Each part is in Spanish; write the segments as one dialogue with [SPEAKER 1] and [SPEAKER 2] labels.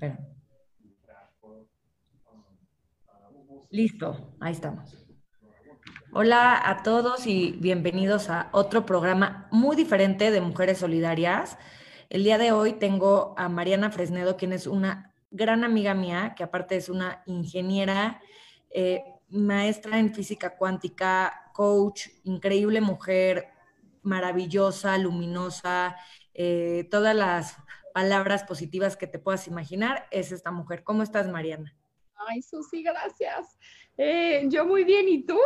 [SPEAKER 1] Espera. Listo, ahí estamos. Hola a todos y bienvenidos a otro programa muy diferente de Mujeres Solidarias. El día de hoy tengo a Mariana Fresnedo, quien es una gran amiga mía, que aparte es una ingeniera, eh, maestra en física cuántica, coach, increíble mujer, maravillosa, luminosa, eh, todas las palabras positivas que te puedas imaginar, es esta mujer. ¿Cómo estás, Mariana?
[SPEAKER 2] Ay, Susi, gracias. Eh, yo muy bien, ¿y tú?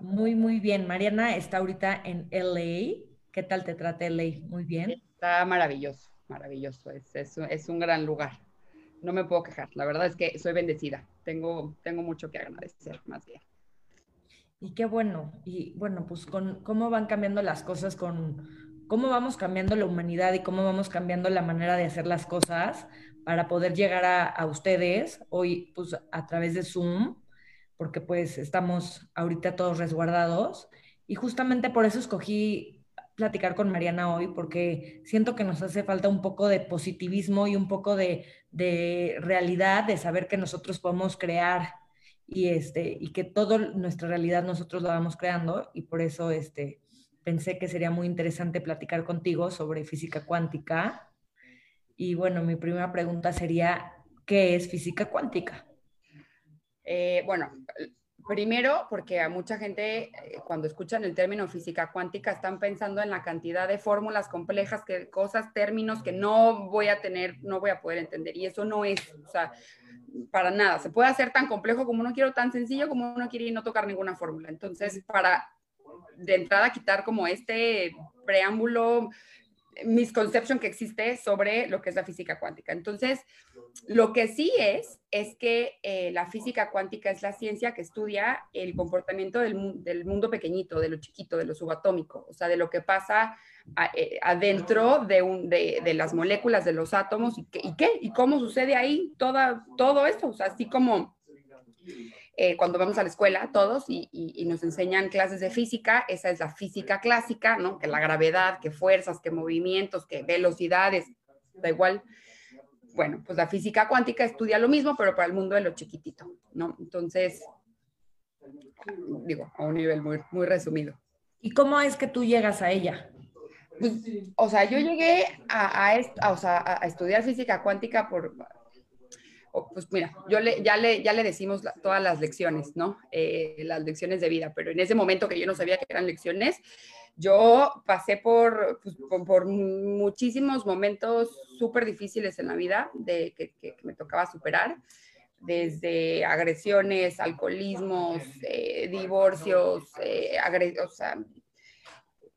[SPEAKER 1] Muy, muy bien. Mariana está ahorita en LA. ¿Qué tal te trata LA? Muy bien.
[SPEAKER 2] Está maravilloso, maravilloso. Es, es, un gran lugar. No me puedo quejar. La verdad es que soy bendecida. Tengo, tengo mucho que agradecer, más bien.
[SPEAKER 1] Y qué bueno. Y bueno, pues con cómo van cambiando las cosas, con cómo vamos cambiando la humanidad y cómo vamos cambiando la manera de hacer las cosas para poder llegar a, a ustedes hoy, pues a través de Zoom porque pues estamos ahorita todos resguardados. Y justamente por eso escogí platicar con Mariana hoy, porque siento que nos hace falta un poco de positivismo y un poco de, de realidad, de saber que nosotros podemos crear y, este, y que toda nuestra realidad nosotros la vamos creando. Y por eso este, pensé que sería muy interesante platicar contigo sobre física cuántica. Y bueno, mi primera pregunta sería, ¿qué es física cuántica?
[SPEAKER 2] Eh, bueno, primero porque a mucha gente eh, cuando escuchan el término física cuántica están pensando en la cantidad de fórmulas complejas, que, cosas, términos que no voy a tener, no voy a poder entender. Y eso no es, o sea, para nada. Se puede hacer tan complejo como uno quiere, tan sencillo como uno quiere y no tocar ninguna fórmula. Entonces, para de entrada quitar como este preámbulo misconception que existe sobre lo que es la física cuántica. Entonces, lo que sí es, es que eh, la física cuántica es la ciencia que estudia el comportamiento del, del, mundo pequeñito, de lo chiquito, de lo subatómico, o sea, de lo que pasa eh, adentro de, un, de, de, las moléculas, de los átomos, y, qué, y, qué, y cómo sucede ahí toda, todo eso, o sea, así como eh, cuando vamos a la escuela todos y, nos enseñan clases de física, esa es la física clásica, ¿no? Que la gravedad, que fuerzas, que movimientos, que velocidades, da igual. Bueno, pues la física cuántica estudia lo mismo, pero para el mundo de lo chiquitito, ¿no? Entonces, digo, a un nivel muy, muy resumido.
[SPEAKER 1] ¿Y cómo es que tú llegas a ella?
[SPEAKER 2] Pues, o sea, yo llegué a, a, a estudiar física cuántica por, pues mira, yo le, ya, le, ya le decimos todas las lecciones, ¿no? Eh, las lecciones de vida, pero en ese momento que yo no sabía que eran lecciones, yo pasé por, pues, por, muchísimos momentos súper difíciles en la vida de, que, me tocaba superar, desde agresiones, alcoholismos, eh, divorcios, eh,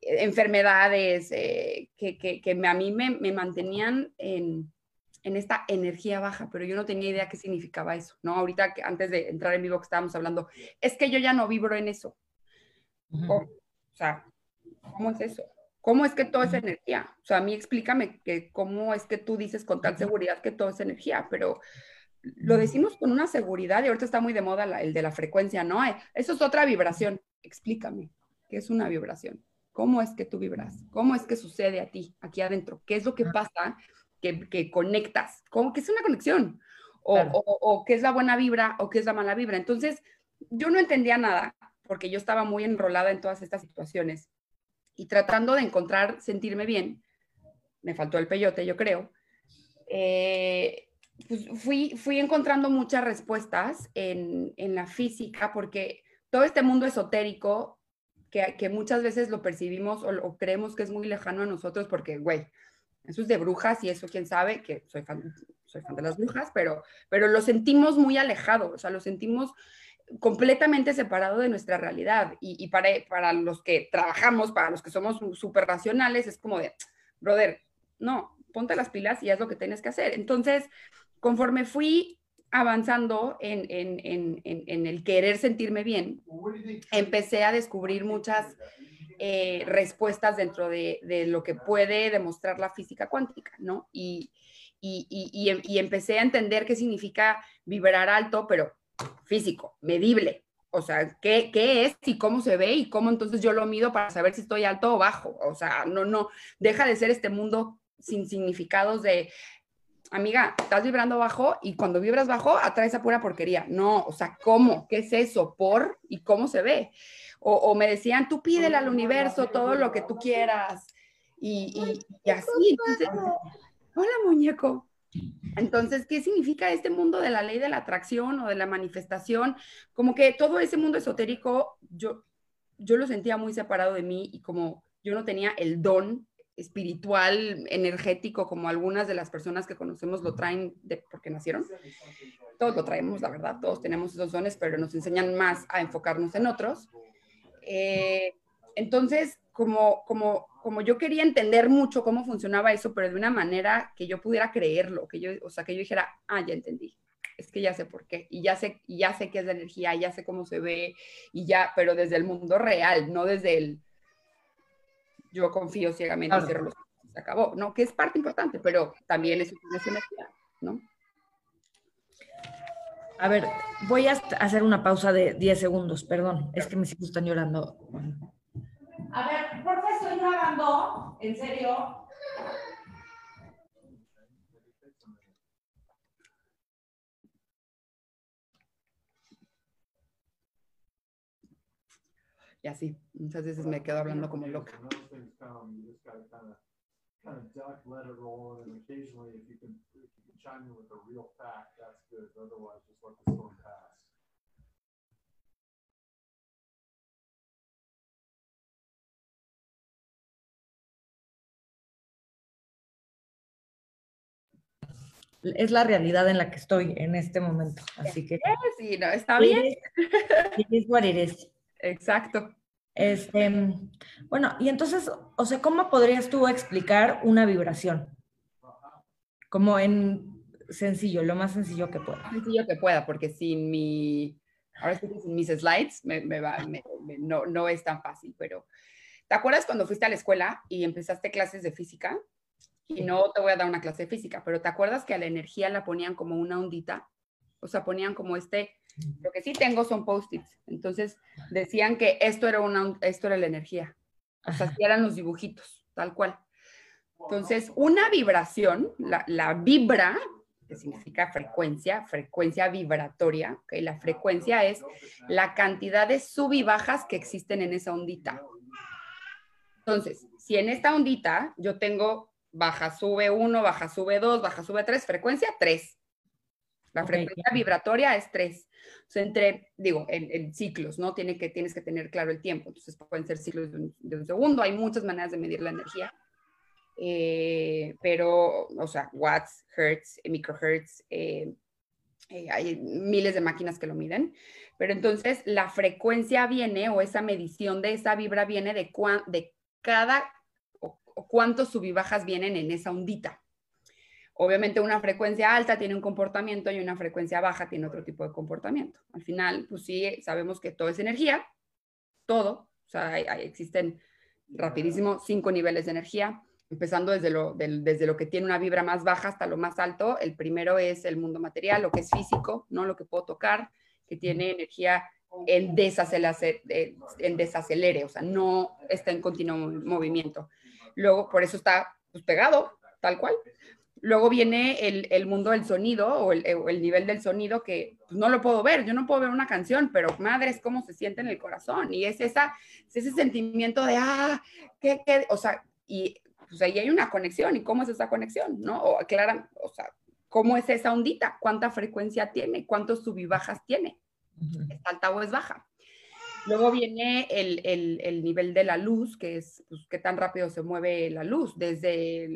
[SPEAKER 2] enfermedades que, a mí me mantenían en en esta energía baja, pero yo no tenía idea qué significaba eso, ¿no? Ahorita, antes de entrar en vivo que estábamos hablando, es que yo ya no vibro en eso. O sea, ¿cómo es eso? ¿Cómo es que todo es energía? O sea, a mí explícame que cómo es que tú dices con tal seguridad que todo es energía, pero lo decimos con una seguridad y ahorita está muy de moda el de la frecuencia, ¿no? Eso es otra vibración. Explícame, ¿qué es una vibración? ¿Cómo es que tú vibras? ¿Cómo es que sucede a ti aquí adentro? ¿Qué es lo que pasa que, conectas, como que es una conexión, o, o, qué es la buena vibra o qué es la mala vibra. Entonces, yo no entendía nada porque yo estaba muy enrolada en todas estas situaciones y tratando de encontrar, sentirme bien, me faltó el peyote, yo creo, eh, pues fui, fui encontrando muchas respuestas en, en, la física porque todo este mundo esotérico que, que muchas veces lo percibimos o, o, creemos que es muy lejano a nosotros porque, güey, eso es de brujas y eso quién sabe, que soy fan, soy fan de las brujas, pero, pero lo sentimos muy alejado, o sea, lo sentimos completamente separado de nuestra realidad. Y, y para, para los que trabajamos, para los que somos súper racionales, es como de, brother, no, ponte las pilas y haz lo que tienes que hacer. Entonces, conforme fui avanzando en, en, en, en el querer sentirme bien, empecé a descubrir muchas eh, respuestas dentro de, lo que puede demostrar la física cuántica, ¿no? Y, y, empecé a entender qué significa vibrar alto, pero físico, medible. O sea, ¿qué, ¿qué, es y cómo se ve y cómo entonces yo lo mido para saber si estoy alto o bajo? O sea, no, no, deja de ser este mundo sin significados de amiga, estás vibrando bajo y cuando vibras bajo atraes a pura porquería. No, o sea, ¿cómo? ¿Qué es eso? ¿Por? ¿Y cómo se ve? O, me decían, tú pídele al universo todo lo que tú quieras. Y, y, así, hola muñeco. Entonces, ¿qué significa este mundo de la ley de la atracción o de la manifestación? Como que todo ese mundo esotérico, yo, yo lo sentía muy separado de mí y como yo no tenía el don espiritual, energético, como algunas de las personas que conocemos lo traen de, porque nacieron. Todos lo traemos, la verdad, todos tenemos esos dones, pero nos enseñan más a enfocarnos en otros. Eh, entonces, como, como, como yo quería entender mucho cómo funcionaba eso, pero de una manera que yo pudiera creerlo, que yo, o sea, que yo dijera, ah, ya entendí, es que ya sé por qué, y ya sé, ya sé qué es la energía, ya sé cómo se ve, y ya, pero desde el mundo real, no desde el, yo confío ciegamente y cierro los se acabó, ¿no? Que es parte importante, pero también es una energía, ¿no?
[SPEAKER 1] A ver, voy a hacer una pausa de 10 segundos, perdón, es que mis hijos están llorando. A ver, ¿por qué estoy grabando? ¿En serio?
[SPEAKER 2] Y así, muchas veces me quedo hablando como loca.
[SPEAKER 1] Es la realidad en la que estoy en este momento. Así que.
[SPEAKER 2] Sí, no, está bien.
[SPEAKER 1] Es what it is.
[SPEAKER 2] Exacto.
[SPEAKER 1] Este, bueno, y entonces, o sea, ¿cómo podrías tú explicar una vibración? Como en sencillo, lo más sencillo que pueda.
[SPEAKER 2] Sencillo que pueda, porque sin mi, ahora sí sin mis slides, me, va, no, no es tan fácil, pero ¿te acuerdas cuando fuiste a la escuela y empezaste clases de física? Y no te voy a dar una clase de física, pero ¿te acuerdas que a la energía la ponían como una ondita? O sea, ponían como este, lo que sí tengo son post-its. Entonces decían que esto era, una, esto era la energía. O sea, eran los dibujitos, tal cual. Entonces, una vibración, la, la vibra, que significa frecuencia, frecuencia vibratoria, ¿ok? La frecuencia es la cantidad de sub y bajas que existen en esa ondita. Entonces, si en esta ondita yo tengo baja, sube 1, baja, sube 2, baja, sube 3, frecuencia 3. La frecuencia vibratoria es 3. O sea, entre, digo, en, ciclos, ¿no? Tiene que, tienes que tener claro el tiempo. Entonces, pueden ser ciclos de un, segundo. Hay muchas maneras de medir la energía. Eh, pero, o sea, watts, hertz, microhertz, eh, eh, hay miles de máquinas que lo miden. Pero entonces, la frecuencia viene, o esa medición de esa vibra viene de, de cada o cuántos subibajas vienen en esa ondita. Obviamente una frecuencia alta tiene un comportamiento y una frecuencia baja tiene otro tipo de comportamiento. Al final, pues sí, sabemos que todo es energía, todo, o sea, existen rapidísimo cinco niveles de energía, empezando desde lo, desde lo que tiene una vibra más baja hasta lo más alto. El primero es el mundo material, lo que es físico, no lo que puedo tocar, que tiene energía en, en desacelere, o sea, no está en continuo movimiento. Luego, por eso está pues, pegado, tal cual. Luego viene el, mundo del sonido o el, nivel del sonido que pues, no lo puedo ver. Yo no puedo ver una canción, pero madre, es cómo se siente en el corazón. Y es, esa, ese sentimiento de, ah, ¿qué, qué? O sea, y pues ahí hay una conexión. ¿Y cómo es esa conexión? ¿No? O aclaran, o sea, ¿cómo es esa ondita? ¿Cuánta frecuencia tiene? ¿Cuántos sub y bajas tiene? ¿Es alta o es baja? Luego viene el, nivel de la luz, que es pues, qué tan rápido se mueve la luz desde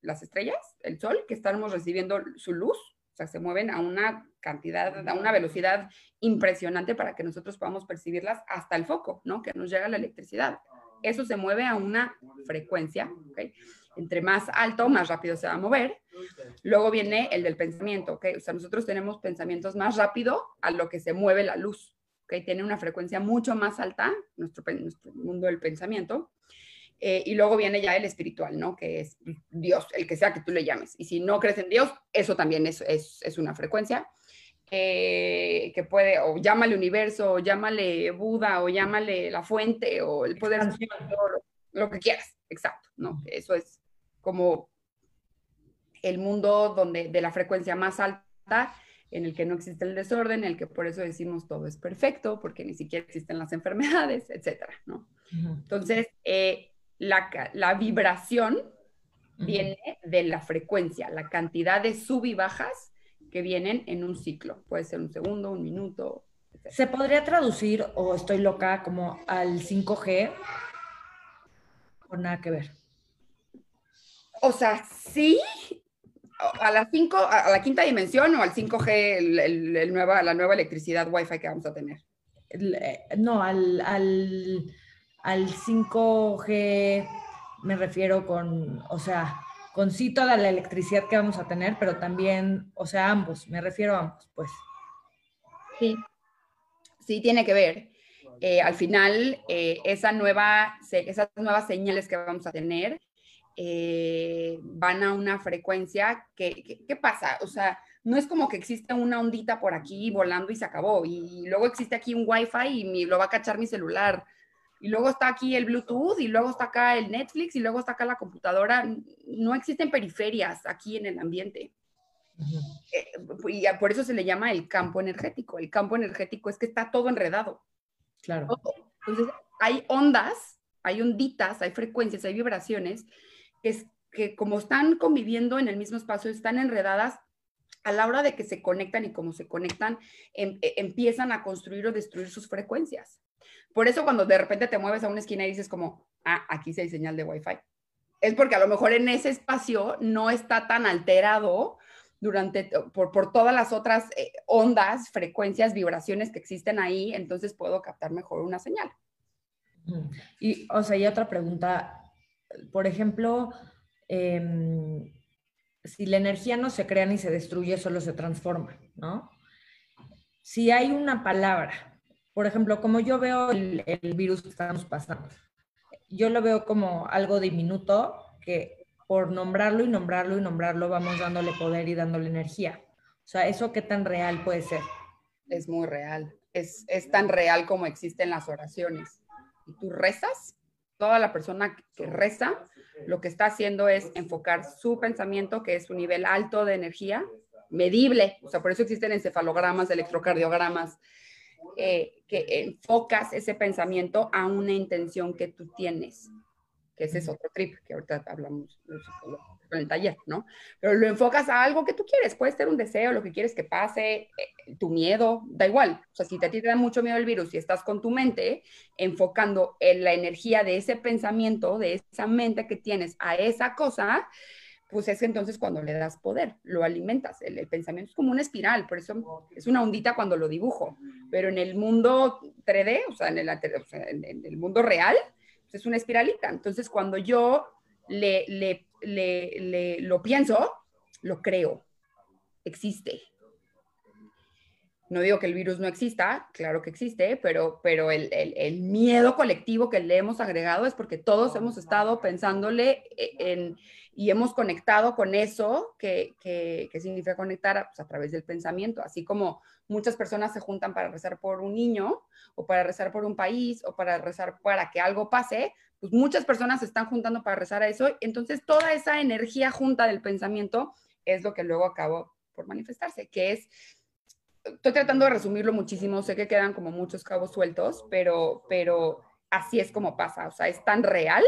[SPEAKER 2] las estrellas, el sol, que estamos recibiendo su luz, o sea, se mueven a una cantidad, a una velocidad impresionante para que nosotros podamos percibirlas hasta el foco, ¿no? Que nos llega la electricidad. Eso se mueve a una frecuencia, ¿ok? Entre más alto, más rápido se va a mover. Luego viene el del pensamiento, ¿ok? O sea, nosotros tenemos pensamientos más rápido a lo que se mueve la luz que tiene una frecuencia mucho más alta, nuestro, nuestro mundo del pensamiento. Eh, y luego viene ya el espiritual, ¿no? Que es Dios, el que sea que tú le llames. Y si no crees en Dios, eso también es una frecuencia eh, que puede, o llámale universo, o llámale Buda, o llámale la fuente, o el poder, lo, lo que quieras, exacto, ¿no? Eso es como el mundo donde, de la frecuencia más alta, en el que no existe el desorden, en el que por eso decimos todo es perfecto, porque ni siquiera existen las enfermedades, etcétera, ¿no? Entonces, eh, la, la, vibración viene de la frecuencia, la cantidad de sub y bajas que vienen en un ciclo. Puede ser un segundo, un minuto.
[SPEAKER 1] ¿Se podría traducir, o estoy loca, como al 5G? O nada que ver.
[SPEAKER 2] O sea, sí, a la, cinco, a la quinta dimensión o al 5G, el, nueva, la nueva electricidad Wi-Fi que vamos a tener.
[SPEAKER 1] Eh, no, al, al, al 5G me refiero con, o sea, con sí toda la electricidad que vamos a tener, pero también, o sea, ambos, me refiero a ambos, pues.
[SPEAKER 2] Sí, sí tiene que ver. Eh, al final, eh, esa nueva, esas nuevas señales que vamos a tener eh, van a una frecuencia que, ¿qué pasa? O sea, no es como que existe una ondita por aquí volando y se acabó, y luego existe aquí un wifi y lo va a cachar mi celular y luego está aquí el Bluetooth, y luego está acá el Netflix, y luego está acá la computadora. No existen periferias aquí en el ambiente. Eh, y por eso se le llama el campo energético. El campo energético es que está todo enredado.
[SPEAKER 1] Claro.
[SPEAKER 2] Entonces, hay ondas, hay onditas, hay frecuencias, hay vibraciones, que, es, que como están conviviendo en el mismo espacio, están enredadas a la hora de que se conectan y como se conectan, em, e, empiezan a construir o destruir sus frecuencias. Por eso cuando de repente te mueves a una esquina y dices como, ah, aquí sí hay señal de Wi-Fi. Es porque a lo mejor en ese espacio no está tan alterado durante, por, por todas las otras eh, ondas, frecuencias, vibraciones que existen ahí, entonces puedo captar mejor una señal.
[SPEAKER 1] Y, o sea, y otra pregunta, por ejemplo, em, si la energía no se crea ni se destruye, solo se transforma, ¿no? Si hay una palabra por ejemplo, como yo veo el, virus que estamos pasando, yo lo veo como algo diminuto que por nombrarlo y nombrarlo y nombrarlo vamos dándole poder y dándole energía. O sea, ¿eso qué tan real puede ser?
[SPEAKER 2] Es muy real. Es, es tan real como existen las oraciones. Y tú rezas, toda la persona que reza, lo que está haciendo es enfocar su pensamiento, que es un nivel alto de energía, medible. O sea, por eso existen encefalogramas, electrocardiogramas, eh, que enfocas ese pensamiento a una intención que tú tienes, que ese es otro trip que ahorita hablamos con el taller, ¿no? Pero lo enfocas a algo que tú quieres, puede ser un deseo, lo que quieres que pase, eh, tu miedo, da igual. O sea, si a ti te da mucho miedo el virus y estás con tu mente enfocando en la energía de ese pensamiento, de esa mente que tienes a esa cosa, pues es entonces cuando le das poder, lo alimentas. El, pensamiento es como una espiral, por eso es una ondita cuando lo dibujo, pero en el mundo 3D, o sea, en el, mundo real, pues es una espiralita. Entonces, cuando yo le, le, le, lo pienso, lo creo, existe. No digo que el virus no exista, claro que existe, pero, pero el, miedo colectivo que le hemos agregado es porque todos hemos estado pensándole en, y hemos conectado con eso que, que, significa conectar a, pues, a, través del pensamiento, así como muchas personas se juntan para rezar por un niño o para rezar por un país o para rezar para que algo pase, pues muchas personas se están juntando para rezar a eso, entonces toda esa energía junta del pensamiento es lo que luego acabó por manifestarse, que es, estoy tratando de resumirlo muchísimo, sé que quedan como muchos cabos sueltos, pero, pero así es como pasa, o sea, es tan real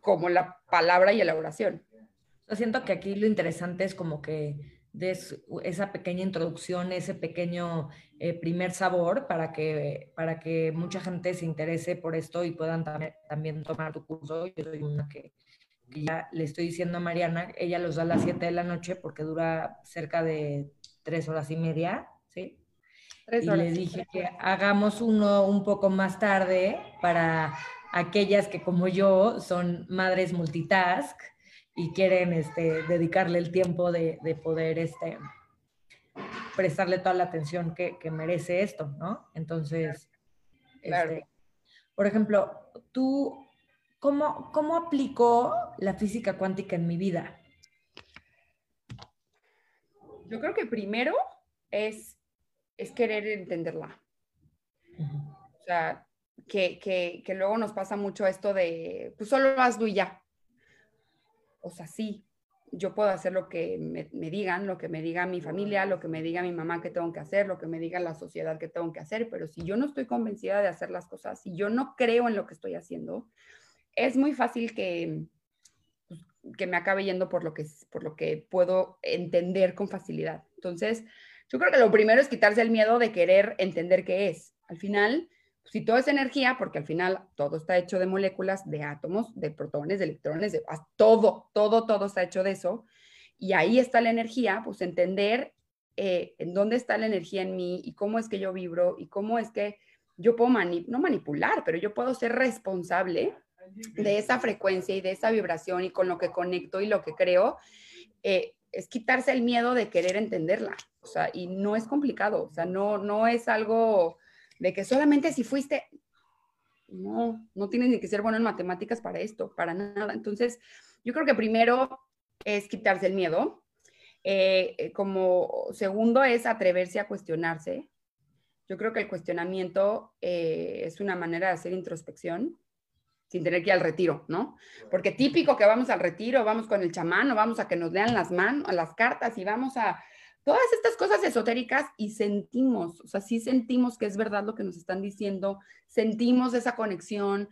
[SPEAKER 2] como la palabra y la oración.
[SPEAKER 1] Yo siento que aquí lo interesante es como que des esa pequeña introducción, ese pequeño eh, primer sabor para que, para que mucha gente se interese por esto y puedan también, tomar tu curso. Yo soy una que, ya le estoy diciendo a Mariana, ella los da a las 7 de la noche porque dura cerca de tres horas y media, ¿sí? y le dije que hagamos uno un poco más tarde para aquellas que como yo son madres multitask y quieren este, dedicarle el tiempo de, poder este, prestarle toda la atención que, merece esto, ¿no? Entonces, este, por ejemplo, tú, ¿cómo, ¿cómo aplicó la física cuántica en mi vida?
[SPEAKER 2] Yo creo que primero es, es querer entenderla. O sea, que, luego nos pasa mucho esto de, pues solo hazlo y ya. O sea, sí, yo puedo hacer lo que me, digan, lo que me diga mi familia, lo que me diga mi mamá que tengo que hacer, lo que me diga la sociedad que tengo que hacer, pero si yo no estoy convencida de hacer las cosas, si yo no creo en lo que estoy haciendo, es muy fácil que, pues, que me acabe yendo por lo que, por lo que puedo entender con facilidad. Entonces, yo creo que lo primero es quitarse el miedo de querer entender qué es. Al final, si todo es energía, porque al final todo está hecho de moléculas, de átomos, de protones, de electrones, de todo, todo, todo está hecho de eso. Y ahí está la energía, pues entender eh, en dónde está la energía en mí y cómo es que yo vibro y cómo es que yo puedo no manipular, pero yo puedo ser responsable de esa frecuencia y de esa vibración y con lo que conecto y lo que creo, eh, es quitarse el miedo de querer entenderla. O sea, y no es complicado, o sea, no, no es algo de que solamente si fuiste, no, no tienes ni que ser bueno en matemáticas para esto, para nada. Entonces, yo creo que primero es quitarse el miedo. Eh, eh, como segundo es atreverse a cuestionarse. Yo creo que el cuestionamiento eh, es una manera de hacer introspección sin tener que ir al retiro, ¿no? Porque típico que vamos al retiro, vamos con el chamán o vamos a que nos lean las manos, las cartas y vamos a todas estas cosas esotéricas y sentimos, o sea, sí sentimos que es verdad lo que nos están diciendo, sentimos esa conexión,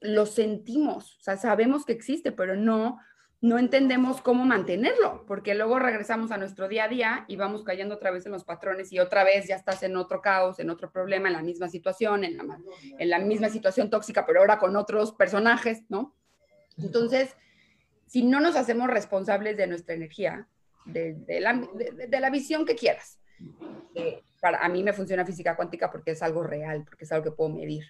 [SPEAKER 2] lo sentimos, o sea, sabemos que existe, pero no, no entendemos cómo mantenerlo, porque luego regresamos a nuestro día a día y vamos cayendo otra vez en los patrones y otra vez ya estás en otro caos, en otro problema, en la misma situación, en la, en la misma situación tóxica, pero ahora con otros personajes, ¿no? Entonces, si no nos hacemos responsables de nuestra energía, de, la, visión que quieras. Eh, para, a mí me funciona física cuántica porque es algo real, porque es algo que puedo medir.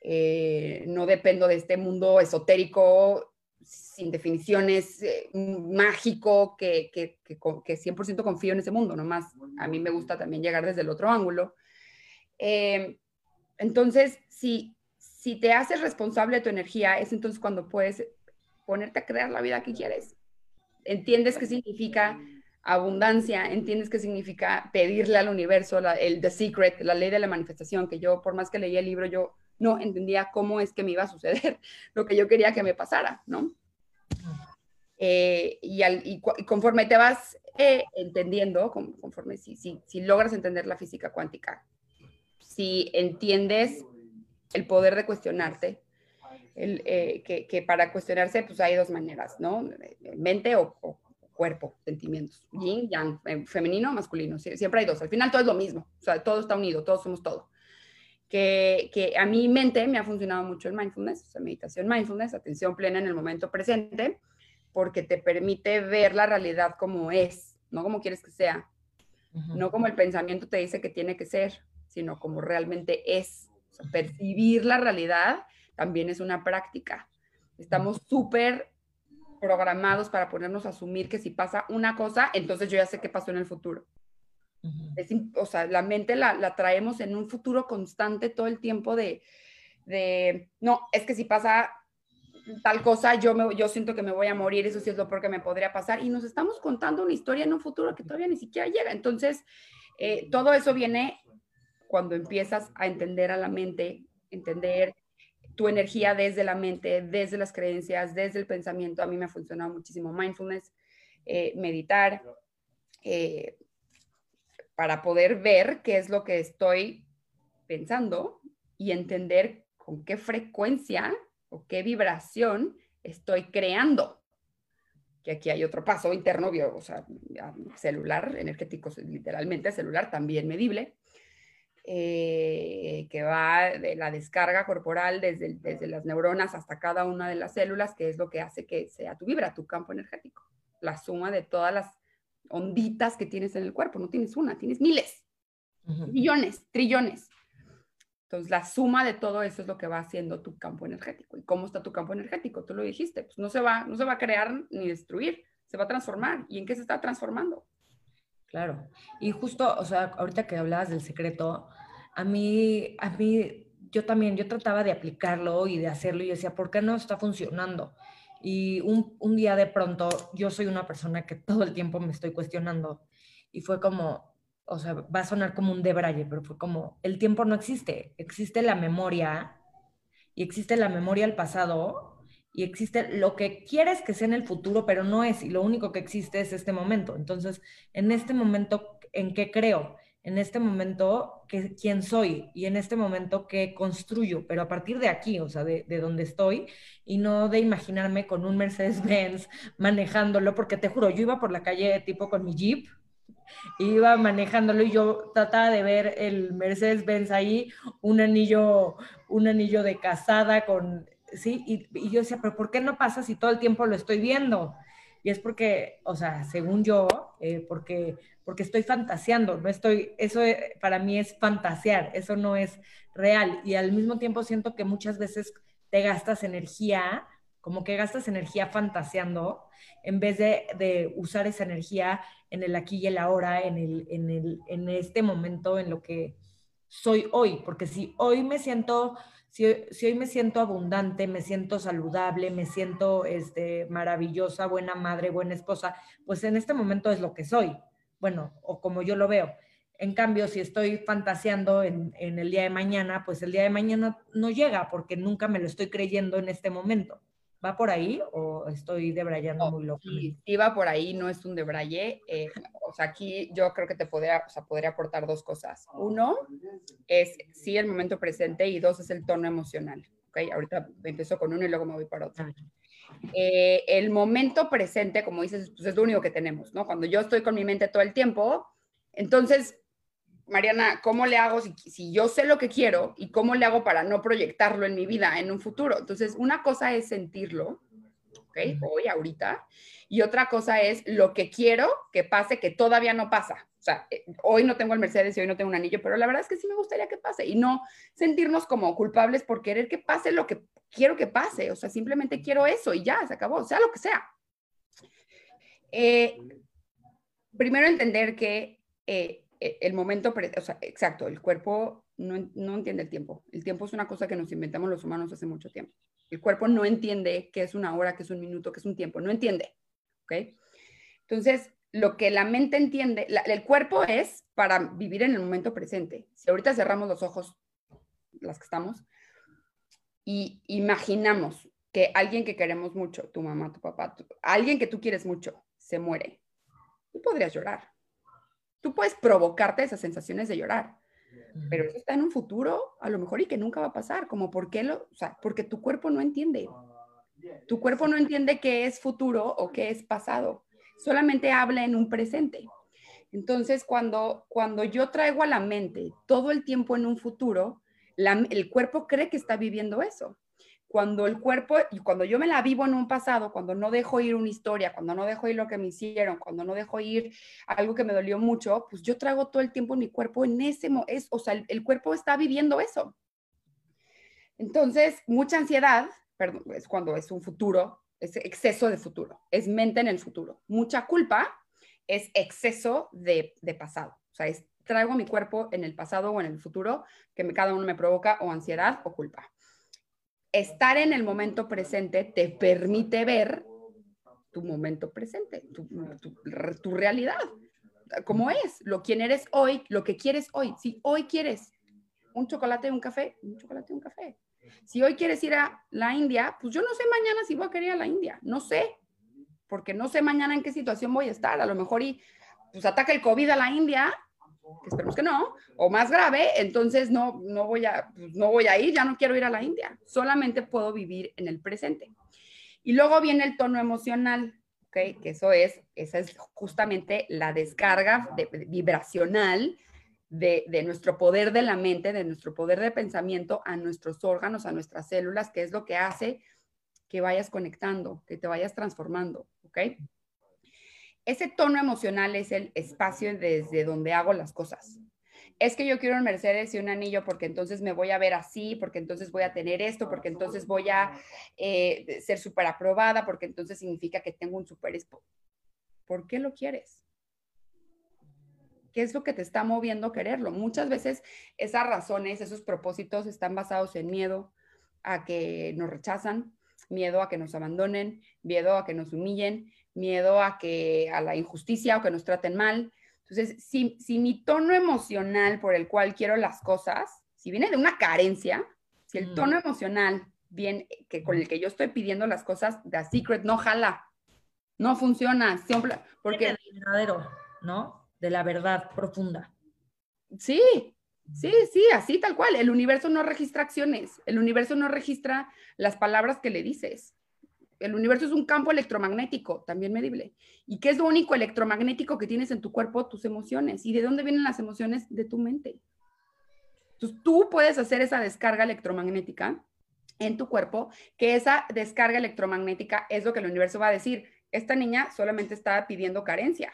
[SPEAKER 2] Eh, no dependo de este mundo esotérico sin definiciones, eh, mágico, que, que, que, que, 100% confío en ese mundo, nomás a mí me gusta también llegar desde el otro ángulo. entonces, si, si te haces responsable de tu energía, es entonces cuando puedes ponerte a crear la vida que quieres entiendes qué significa abundancia, entiendes qué significa pedirle al universo, el The Secret, la ley de la manifestación, que yo por más que leía el libro, yo no entendía cómo es que me iba a suceder lo que yo quería que me pasara, ¿no? Eh, y, conforme te vas eh, entendiendo, conforme si, si, si logras entender la física cuántica, si entiendes el poder de cuestionarte, eh, que, para cuestionarse pues hay dos maneras, ¿no? Mente o, cuerpo, sentimientos. Yin, yang, eh, femenino, masculino, siempre hay dos. Al final todo es lo mismo, o sea, todo está unido, todos somos todo. Que, que a mi mente me ha funcionado mucho el mindfulness, o sea, meditación mindfulness, atención plena en el momento presente, porque te permite ver la realidad como es, no como quieres que sea, no como el pensamiento te dice que tiene que ser, sino como realmente es. O sea, percibir la realidad también es una práctica. Estamos súper programados para ponernos a asumir que si pasa una cosa, entonces yo ya sé qué pasó en el futuro. o sea, la mente la, traemos en un futuro constante todo el tiempo de, de, no, es que si pasa tal cosa, yo, me, yo siento que me voy a morir, eso sí es lo peor que me podría pasar. Y nos estamos contando una historia en un futuro que todavía ni siquiera llega. Entonces, eh, todo eso viene cuando empiezas a entender a la mente, entender tu energía desde la mente, desde las creencias, desde el pensamiento. A mí me ha funcionado muchísimo mindfulness, eh, meditar, eh, para poder ver qué es lo que estoy pensando y entender con qué frecuencia o qué vibración estoy creando. Que aquí hay otro paso interno, o sea, celular, energético, literalmente celular, también medible. Eh, que va de la descarga corporal desde, desde las neuronas hasta cada una de las células, que es lo que hace que sea tu vibra, tu campo energético, la suma de todas las onditas que tienes en el cuerpo. No tienes una, tienes miles, millones, trillones. Entonces, la suma de todo eso es lo que va haciendo tu campo energético. ¿Y cómo está tu campo energético? Tú lo dijiste, pues no se va, no se va a crear ni destruir, se va a transformar. ¿Y en qué se está transformando?
[SPEAKER 1] Claro. Y justo, o sea, ahorita que hablabas del secreto, a mí, a mí, yo también, yo trataba de aplicarlo y de hacerlo y decía, ¿por qué no está funcionando? Y un, un día de pronto, yo soy una persona que todo el tiempo me estoy cuestionando y fue como, o sea, va a sonar como un debraye, pero fue como, el tiempo no existe, existe la memoria y existe la memoria al pasado y existe lo que quieres que sea en el futuro, pero no es, y lo único que existe es este momento. Entonces, en este momento, ¿en qué creo? En este momento, ¿qué, ¿quién soy? Y en este momento, ¿qué construyo? Pero a partir de aquí, o sea, de, de donde estoy, y no de imaginarme con un Mercedes-Benz manejándolo, porque te juro, yo iba por la calle tipo con mi Jeep, iba manejándolo y yo trataba de ver el Mercedes-Benz ahí, un anillo, un anillo de casada con ¿sí? Y, yo decía, pero ¿por qué no pasa si todo el tiempo lo estoy viendo? Y es porque, o sea, según yo, eh, porque, porque estoy fantaseando, no estoy, eso eh, para mí es fantasear, eso no es real. Y al mismo tiempo siento que muchas veces te gastas energía, como que gastas energía fantaseando, en vez de, de usar esa energía en el aquí y el ahora, en, el, en, el, en este momento, en lo que soy hoy. Porque si hoy me siento si, hoy me siento abundante, me siento saludable, me siento este, maravillosa, buena madre, buena esposa, pues en este momento es lo que soy, bueno, o como yo lo veo. En cambio, si estoy fantaseando en, en, el día de mañana, pues el día de mañana no llega porque nunca me lo estoy creyendo en este momento. ¿Va por ahí o estoy debrayando muy loco?
[SPEAKER 2] Sí, va por ahí, no es un debraye. Eh, o sea, aquí yo creo que te podría, o sea, podría aportar dos cosas. Uno es sí el momento presente y dos es el tono emocional. ¿ok? Ahorita empiezo con uno y luego me voy para otro. Eh, el momento presente, como dices, pues es lo único que tenemos, ¿no? Cuando yo estoy con mi mente todo el tiempo, entonces Mariana, ¿cómo le hago si, yo sé lo que quiero y cómo le hago para no proyectarlo en mi vida en un futuro? Entonces, una cosa es sentirlo, ¿ok? Hoy, ahorita, y otra cosa es lo que quiero que pase que todavía no pasa. O sea, eh, hoy no tengo el Mercedes y hoy no tengo un anillo, pero la verdad es que sí me gustaría que pase y no sentirnos como culpables por querer que pase lo que quiero que pase. O sea, simplemente quiero eso y ya, se acabó, sea lo que sea. Eh, primero entender que eh, el momento, o sea, exacto, el cuerpo no, no, entiende el tiempo. El tiempo es una cosa que nos inventamos los humanos hace mucho tiempo. El cuerpo no entiende qué es una hora, qué es un minuto, qué es un tiempo, no entiende. ¿Ok? Entonces, lo que la mente entiende, el cuerpo es para vivir en el momento presente. Si ahorita cerramos los ojos, las que estamos, y imaginamos que alguien que queremos mucho, tu mamá, tu papá, alguien que tú quieres mucho, se muere, tú podrías llorar Tú puedes provocarte esas sensaciones de llorar, pero eso está en un futuro, a lo mejor y que nunca va a pasar, como por qué lo, o sea, porque tu cuerpo no entiende. Tu cuerpo no entiende qué es futuro o qué es pasado, solamente habla en un presente. Entonces, cuando, cuando yo traigo a la mente todo el tiempo en un futuro, el cuerpo cree que está viviendo eso cuando el cuerpo, y cuando yo me la vivo en un pasado, cuando no dejo ir una historia, cuando no dejo ir lo que me hicieron, cuando no dejo ir algo que me dolió mucho, pues yo traigo todo el tiempo mi cuerpo en ese, es, o sea, el, cuerpo está viviendo eso. Entonces, mucha ansiedad, perdón, es cuando es un futuro, es exceso de futuro, es mente en el futuro. Mucha culpa es exceso de, pasado, o sea, es, traigo mi cuerpo en el pasado o en el futuro que cada uno me provoca o ansiedad o culpa estar en el momento presente te permite ver tu momento presente, tu, realidad, como es, lo quien eres hoy, lo que quieres hoy. Si hoy quieres un chocolate y un café, un chocolate y un café. Si hoy quieres ir a la India, pues yo no sé mañana si voy a querer ir a la India, no sé, porque no sé mañana en qué situación voy a estar. A lo mejor y pues ataca el COVID a la India que esperemos que no, o más grave, entonces no, no, voy a, pues, no voy a ir, ya no quiero ir a la India, solamente puedo vivir en el presente. Y luego viene el tono emocional, ¿ok? Que eso es, esa es justamente la descarga vibracional de, de, nuestro poder de la mente, de nuestro poder de pensamiento a nuestros órganos, a nuestras células, que es lo que hace que vayas conectando, que te vayas transformando, ¿ok? Ese tono emocional es el espacio desde donde hago las cosas. Es que yo quiero un Mercedes y un anillo porque entonces me voy a ver así, porque entonces voy a tener esto, porque entonces voy a eh, ser súper aprobada, porque entonces significa que tengo un súper... ¿Por qué lo quieres? ¿Qué es lo que te está moviendo quererlo? Muchas veces esas razones, esos propósitos están basados en miedo a que nos rechazan, miedo a que nos abandonen, miedo a que nos humillen, miedo a que a la injusticia o que nos traten mal. Entonces, si, si mi tono emocional por el cual quiero las cosas, si viene de una carencia, si el tono emocional bien, que con el que yo estoy pidiendo las cosas, The Secret no jala, no funciona, siempre, porque...
[SPEAKER 1] El verdadero, ¿no? De la verdad profunda.
[SPEAKER 2] Sí, sí, sí, así tal cual. El universo no registra acciones, el universo no registra las palabras que le dices. El universo es un campo electromagnético, también medible. ¿Y qué es lo único electromagnético que tienes en tu cuerpo? Tus emociones. ¿Y de dónde vienen las emociones? De tu mente. Entonces, tú puedes hacer esa descarga electromagnética en tu cuerpo, que esa descarga electromagnética es lo que el universo va a decir. Esta niña solamente está pidiendo carencia.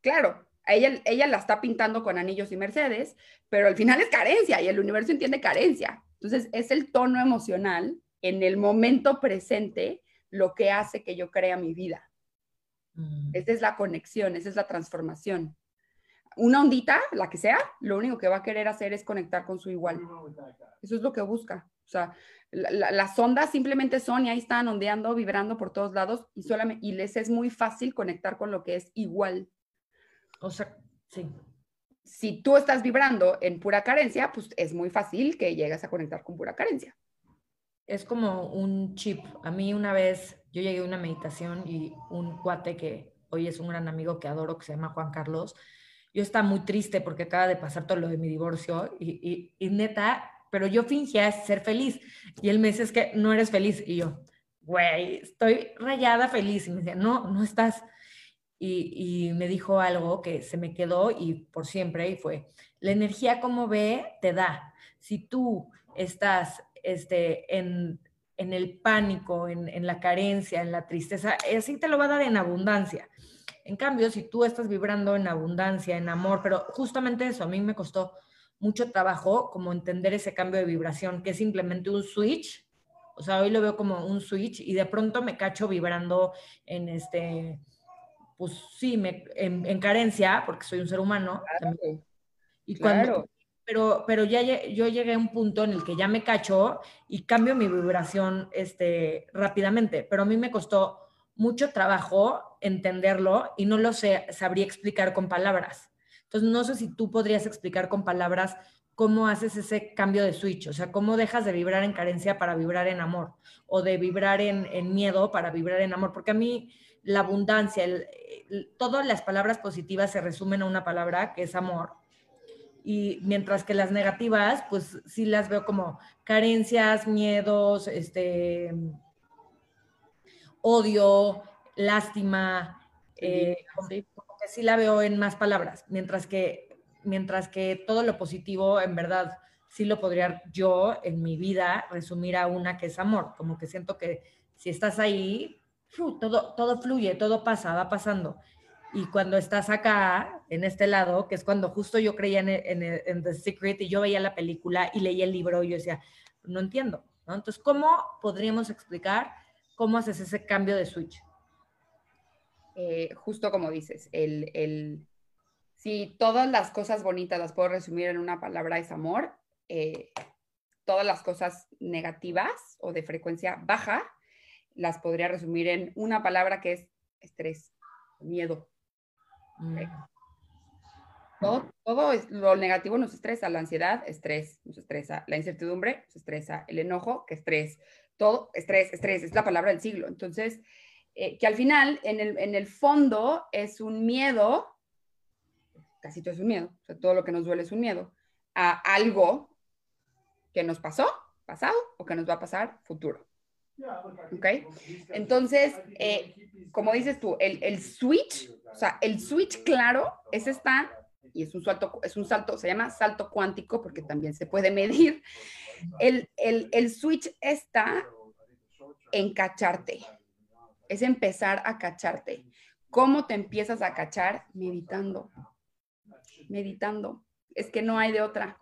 [SPEAKER 2] Claro, ella, ella la está pintando con anillos y Mercedes, pero al final es carencia y el universo entiende carencia. Entonces, es el tono emocional en el momento presente lo que hace que yo crea mi vida. Mm. Esa es la conexión, esa es la transformación. Una ondita, la que sea, lo único que va a querer hacer es conectar con su igual. Eso es lo que busca. O sea, las ondas simplemente son y ahí están ondeando, vibrando por todos lados y, solamente, y les es muy fácil conectar con lo que es igual.
[SPEAKER 1] O sea, sí.
[SPEAKER 2] Si tú estás vibrando en pura carencia, pues es muy fácil que llegues a conectar con pura carencia
[SPEAKER 1] es como un chip. A mí una vez yo llegué a una meditación y un cuate que hoy es un gran amigo que adoro, que se llama Juan Carlos, yo estaba muy triste porque acaba de pasar todo lo de mi divorcio y, neta, pero yo fingía ser feliz. Y él me dice, es que no eres feliz. Y yo, güey, estoy rayada feliz. Y me decía, no, no estás. Y, y, me dijo algo que se me quedó y por siempre, y fue, la energía como ve, te da. Si tú estás este, en, el pánico, en, la carencia, en la tristeza, así te lo va a dar en abundancia. En cambio, si tú estás vibrando en abundancia, en amor, pero justamente eso a mí me costó mucho trabajo como entender ese cambio de vibración, que es simplemente un switch. O sea, hoy lo veo como un switch y de pronto me cacho vibrando en este, pues sí, me, en, carencia, porque soy un ser humano. Y cuando, pero, pero ya yo llegué a un punto en el que ya me cacho y cambio mi vibración este, rápidamente, pero a mí me costó mucho trabajo entenderlo y no lo sé, sabría explicar con palabras. Entonces, no sé si tú podrías explicar con palabras cómo haces ese cambio de switch, o sea, cómo dejas de vibrar en carencia para vibrar en amor, o de vibrar en, en miedo para vibrar en amor, porque a mí la abundancia, todas las palabras positivas se resumen a una palabra que es amor y mientras que las negativas, pues sí las veo como carencias, miedos, este, odio, lástima, eh, sí. que sí la veo en más palabras, mientras que, mientras que todo lo positivo, en verdad, sí lo podría yo en mi vida resumir a una que es amor, como que siento que si estás ahí, todo, todo fluye, todo pasa, va pasando. Y cuando estás acá, en este lado, que es cuando justo yo creía en, The Secret y yo veía la película y leía el libro y yo decía, no entiendo. Entonces, ¿cómo podríamos explicar cómo haces ese cambio de switch?
[SPEAKER 2] Eh, justo como dices, el, el, si todas las cosas bonitas las puedo resumir en una palabra es amor, eh, todas las cosas negativas o de frecuencia baja las podría resumir en una palabra que es estrés, miedo, Todo, todo lo negativo nos estresa, la ansiedad, estrés, nos estresa, la incertidumbre, nos estresa, el enojo, que estrés, todo, estrés, estrés, es la palabra del siglo. Entonces, eh, que al final, en el, en el fondo, es un miedo, casi todo es un miedo, o sea, todo lo que nos duele es un miedo, a algo que nos pasó, pasado, o que nos va a pasar, futuro. ¿Ok? Entonces, eh, como dices tú, el, el, switch, o sea, el switch claro es esta, y es un salto, es un salto, se llama salto cuántico porque también se puede medir. El, el, el switch está en cacharte, es empezar a cacharte. ¿Cómo te empiezas a cachar? Meditando, meditando. Es que no hay de otra.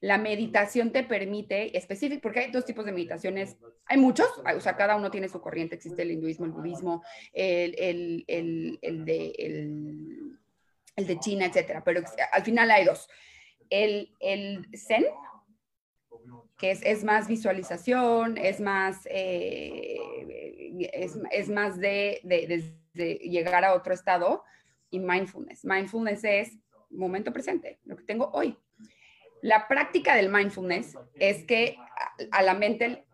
[SPEAKER 2] La meditación te permite, específico, porque hay dos tipos de meditaciones, hay muchos, o sea, cada uno tiene su corriente, existe el hinduismo, el budismo, el, el, el, el de, el, de China, etcétera, pero al final hay dos. El, el Zen, que es, es, más visualización, es más, eh, es, es, más de, de, de, llegar a otro estado, y mindfulness. Mindfulness es momento presente, lo que tengo hoy. La práctica del mindfulness es que a la mente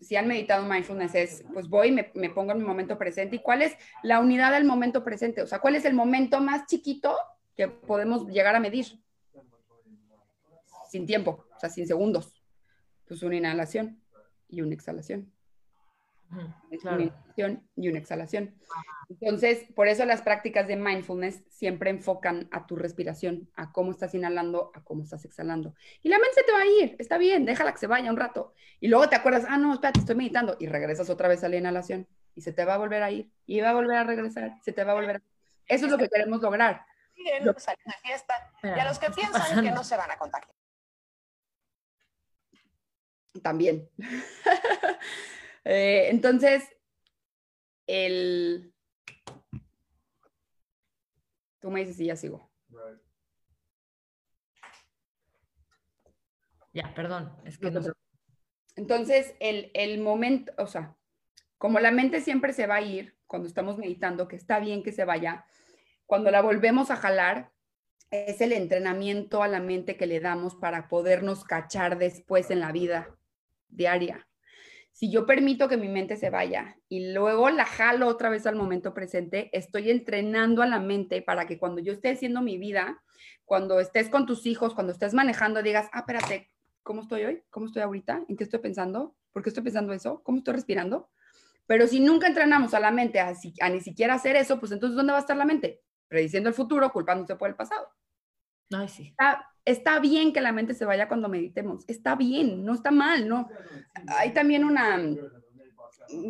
[SPEAKER 2] si han meditado mindfulness, es, pues voy, me, pongo en mi momento presente. ¿Y cuál es la unidad del momento presente? O sea, ¿cuál es el momento más chiquito que podemos llegar a medir? Sin tiempo, o sea, sin segundos. Pues una inhalación y una exhalación. Una inhalación y una exhalación. Entonces, por eso las prácticas de mindfulness siempre enfocan a tu respiración, a cómo estás inhalando, a cómo estás exhalando. Y la mente se te va a ir, está bien, déjala que se vaya un rato. Y luego te acuerdas, ah, no, espérate, estoy meditando. Y regresas otra vez a la inhalación. Y se te va a volver a ir. Y va a volver a regresar. Se te va a volver a... Eso es lo que queremos lograr.
[SPEAKER 3] Lo... de fiesta. Y a los que piensan que no se van a contagiar.
[SPEAKER 2] También. Eh, entonces, el... Tú me dices si ya sigo.
[SPEAKER 1] Ya, perdón. Es que
[SPEAKER 2] Entonces, el, el momento, o sea, como la mente siempre se va a ir cuando estamos meditando, que está bien que se vaya, cuando la volvemos a jalar, es el entrenamiento a la mente que le damos para podernos cachar después en la vida diaria si yo permito que mi mente se vaya y luego la jalo otra vez al momento presente, estoy entrenando a la mente para que cuando yo esté haciendo mi vida, cuando estés con tus hijos, cuando estés manejando, digas, ah, espérate, ¿cómo estoy hoy? ¿Cómo estoy ahorita? ¿En qué estoy pensando? ¿Por qué estoy pensando eso? ¿Cómo estoy respirando? Pero si nunca entrenamos a la mente a, ni siquiera hacer eso, pues entonces ¿dónde va a estar la mente? Prediciendo el futuro, culpándose por el pasado.
[SPEAKER 1] Ay, sí
[SPEAKER 2] está bien que la mente se vaya cuando meditemos, está bien, no está mal, ¿no? Hay también una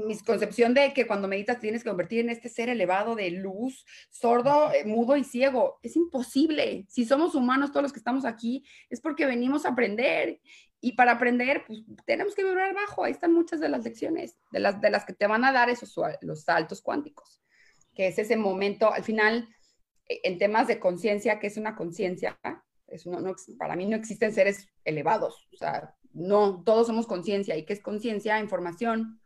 [SPEAKER 2] misconcepción de que cuando meditas tienes que convertir en este ser elevado de luz, sordo, eh, mudo y ciego. Es imposible. Si somos humanos todos los que estamos aquí, es porque venimos a aprender. Y para aprender, pues tenemos que vibrar bajo. Ahí están muchas de las lecciones, de las, de las que te van a dar esos los saltos cuánticos, que es ese momento, al final, e, en temas de conciencia, que es una conciencia, no, para mí no existen seres elevados, o sea, no, todos somos conciencia. ¿Y qué es conciencia? Información,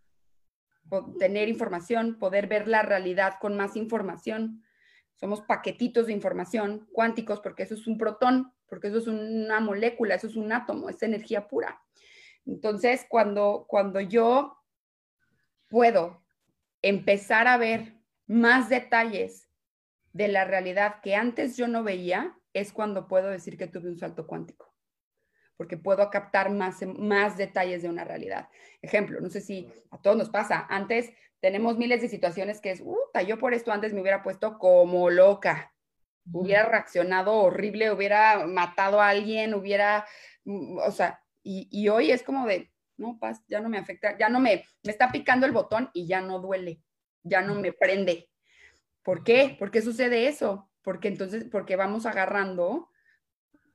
[SPEAKER 2] tener información, poder ver la realidad con más información. Somos paquetitos de información cuánticos porque eso es un protón, porque eso es una molécula, eso es un átomo, es energía pura. Entonces, cuando, cuando yo puedo empezar a ver más detalles de la realidad que antes yo no veía, es cuando puedo decir que tuve un salto cuántico, porque puedo captar más, más detalles de una realidad. Ejemplo, no sé si a todos nos pasa, antes tenemos miles de situaciones que es, yo por esto antes me hubiera puesto como loca, hubiera reaccionado horrible, hubiera matado a alguien, hubiera, mm, o sea, y, hoy es como de, no, paz, ya no me afecta, ya no me, me está picando el botón y ya no duele, ya no me prende. ¿Por qué? ¿Por qué sucede eso? Porque entonces, porque vamos agarrando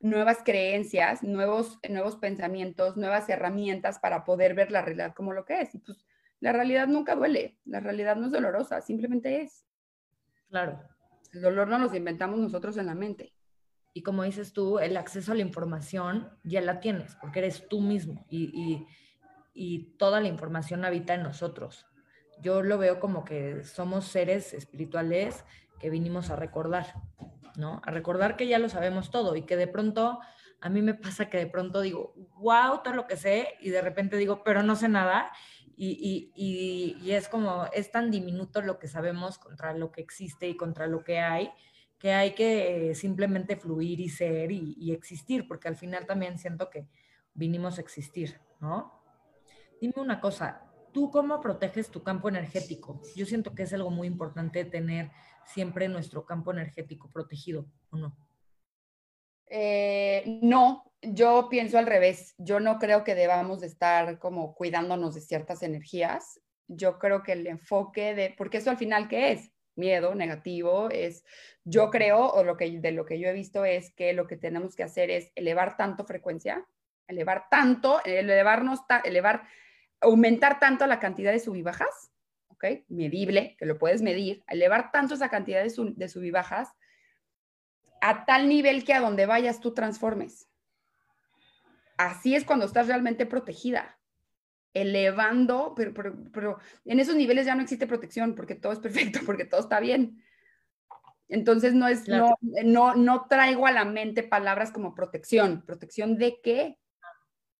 [SPEAKER 2] nuevas creencias, nuevos, nuevos pensamientos, nuevas herramientas para poder ver la realidad como lo que es. Y pues la realidad nunca duele, la realidad no es dolorosa, simplemente es.
[SPEAKER 1] Claro.
[SPEAKER 2] El dolor no lo inventamos nosotros en la mente.
[SPEAKER 1] Y como dices tú, el acceso a la información ya la tienes, porque eres tú mismo y, y, y toda la información habita en nosotros. Yo lo veo como que somos seres espirituales que vinimos a recordar, ¿no? A recordar que ya lo sabemos todo y que de pronto, a mí me pasa que de pronto digo, wow, todo lo que sé, y de repente digo, pero no sé nada. Y, y, y, es como, es tan diminuto lo que sabemos contra lo que existe y contra lo que hay, que hay que simplemente fluir y ser y, y existir, porque al final también siento que vinimos a existir, ¿no? Dime una cosa, ¿tú cómo proteges tu campo energético? Yo siento que es algo muy importante tener siempre nuestro campo energético protegido, ¿o no?
[SPEAKER 2] Eh, no, yo pienso al revés. Yo no creo que debamos de estar como cuidándonos de ciertas energías. Yo creo que el enfoque de, porque eso al final, ¿qué es? Miedo, negativo, es, yo creo, o lo que, de lo que yo he visto es que lo que tenemos que hacer es elevar tanto frecuencia, elevar tanto, elevarnos, elevar, aumentar tanto la cantidad de sub y bajas, Medible, que lo puedes medir, elevar tanto esa cantidad de, sub, bajas a tal nivel que a donde vayas tú transformes. Así es cuando estás realmente protegida, elevando, pero, pero, en esos niveles ya no existe protección porque todo es perfecto, porque todo está bien. Entonces no es, no, no, no traigo a la mente palabras como protección. ¿Protección de qué?